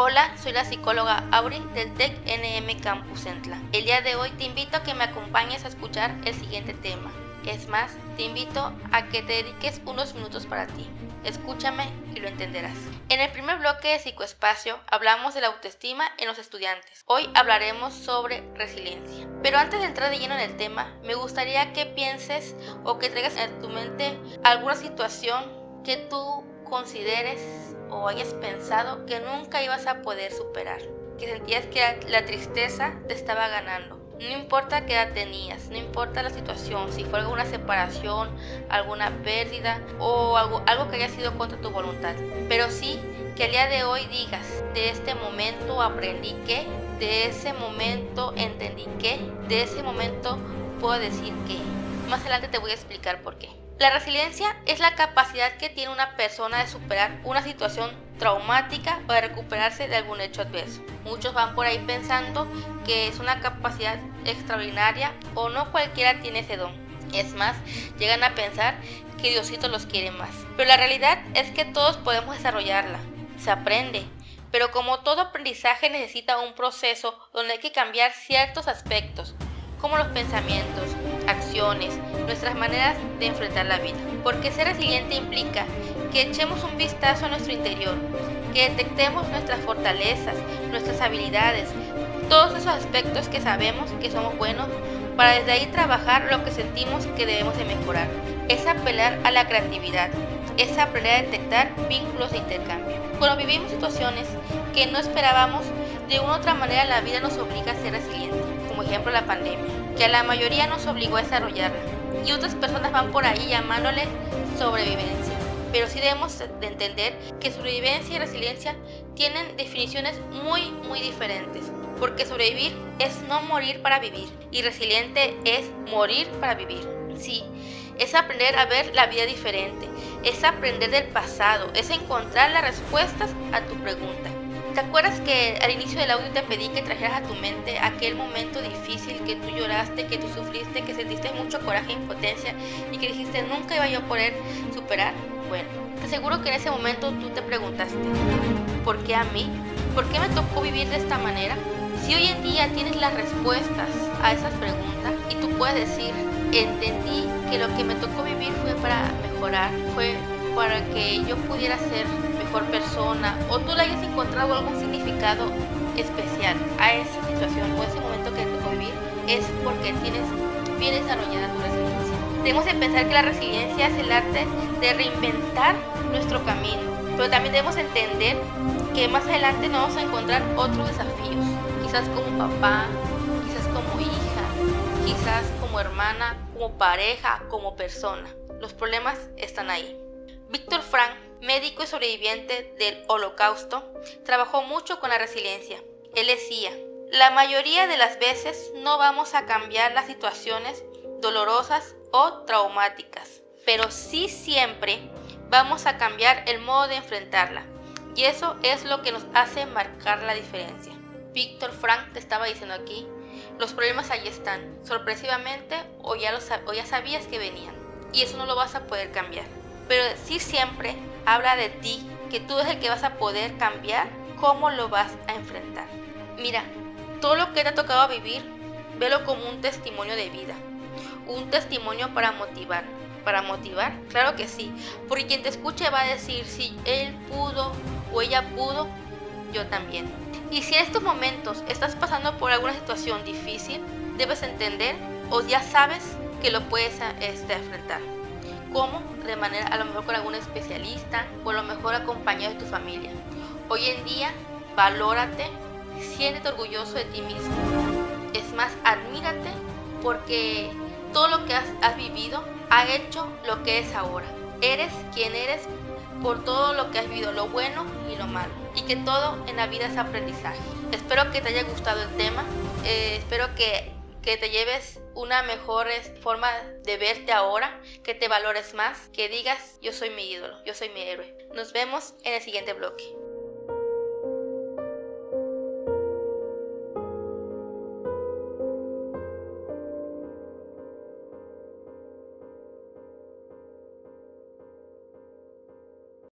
Hola, soy la psicóloga Auri del TEC NM Campus Centla. El día de hoy te invito a que me acompañes a escuchar el siguiente tema. Es más, te invito a que te dediques unos minutos para ti. Escúchame y lo entenderás. En el primer bloque de psicoespacio hablamos de la autoestima en los estudiantes. Hoy hablaremos sobre resiliencia. Pero antes de entrar de lleno en el tema, me gustaría que pienses o que traigas en tu mente alguna situación que tú consideres o hayas pensado que nunca ibas a poder superar, que sentías que la tristeza te estaba ganando. No importa qué edad tenías, no importa la situación, si fue alguna separación, alguna pérdida o algo, algo que haya sido contra tu voluntad. Pero sí que al día de hoy digas, de este momento aprendí que, de ese momento entendí que, de ese momento puedo decir que. Más adelante te voy a explicar por qué. La resiliencia es la capacidad que tiene una persona de superar una situación traumática o de recuperarse de algún hecho adverso. Muchos van por ahí pensando que es una capacidad extraordinaria o no cualquiera tiene ese don. Es más, llegan a pensar que Diosito los quiere más. Pero la realidad es que todos podemos desarrollarla. Se aprende. Pero como todo aprendizaje necesita un proceso donde hay que cambiar ciertos aspectos, como los pensamientos, acciones, nuestras maneras de enfrentar la vida. Porque ser resiliente implica que echemos un vistazo a nuestro interior, que detectemos nuestras fortalezas, nuestras habilidades, todos esos aspectos que sabemos que somos buenos para desde ahí trabajar lo que sentimos que debemos de mejorar. Es apelar a la creatividad, es aprender a detectar vínculos de intercambio. Cuando vivimos situaciones que no esperábamos, de una u otra manera la vida nos obliga a ser resilientes, ejemplo la pandemia, que a la mayoría nos obligó a desarrollarla, y otras personas van por ahí llamándole sobrevivencia. Pero sí debemos de entender que sobrevivencia y resiliencia tienen definiciones muy, muy diferentes. Porque sobrevivir es no morir para vivir y resiliente es morir para vivir. Sí, es aprender a ver la vida diferente, es aprender del pasado, es encontrar las respuestas a tu pregunta. ¿Te acuerdas que al inicio del audio te pedí que trajeras a tu mente aquel momento difícil que tú lloraste, que tú sufriste, que sentiste mucho coraje e impotencia y que dijiste nunca iba yo a poder superar? Bueno, te aseguro que en ese momento tú te preguntaste, ¿por qué a mí? ¿Por qué me tocó vivir de esta manera? Si hoy en día tienes las respuestas a esas preguntas y tú puedes decir, entendí que lo que me tocó vivir fue para mejorar, fue para que yo pudiera ser mejor persona o tú le hayas encontrado algún significado especial a esa situación o ese momento que te tocó vivir, es porque tienes bien desarrollada tu resiliencia. Debemos de pensar que la resiliencia es el arte de reinventar nuestro camino, pero también debemos entender que más adelante nos vamos a encontrar otros desafíos, quizás como papá, quizás como hija, quizás como hermana, como pareja, como persona. Los problemas están ahí. Víctor Frank, médico y sobreviviente del holocausto, trabajó mucho con la resiliencia. Él decía, la mayoría de las veces no vamos a cambiar las situaciones dolorosas o traumáticas, pero sí siempre vamos a cambiar el modo de enfrentarla. Y eso es lo que nos hace marcar la diferencia. Víctor Frank te estaba diciendo aquí, los problemas ahí están, sorpresivamente o ya, o ya sabías que venían. Y eso no lo vas a poder cambiar pero sí siempre habla de ti, que tú es el que vas a poder cambiar cómo lo vas a enfrentar. Mira, todo lo que te ha tocado vivir, velo como un testimonio de vida, un testimonio para motivar. ¿Para motivar? Claro que sí, porque quien te escuche va a decir, si él pudo o ella pudo, yo también. Y si en estos momentos estás pasando por alguna situación difícil, debes entender o ya sabes que lo puedes este, enfrentar. ¿Cómo? De manera a lo mejor con algún especialista o a lo mejor acompañado de tu familia. Hoy en día, valórate, siéntete orgulloso de ti mismo. Es más, admírate porque todo lo que has, vivido ha hecho lo que es ahora. Eres quien eres por todo lo que has vivido, lo bueno y lo malo. Y que todo en la vida es aprendizaje. Espero que te haya gustado el tema. Eh, espero que que te lleves una mejor forma de verte ahora, que te valores más, que digas yo soy mi ídolo, yo soy mi héroe. Nos vemos en el siguiente bloque.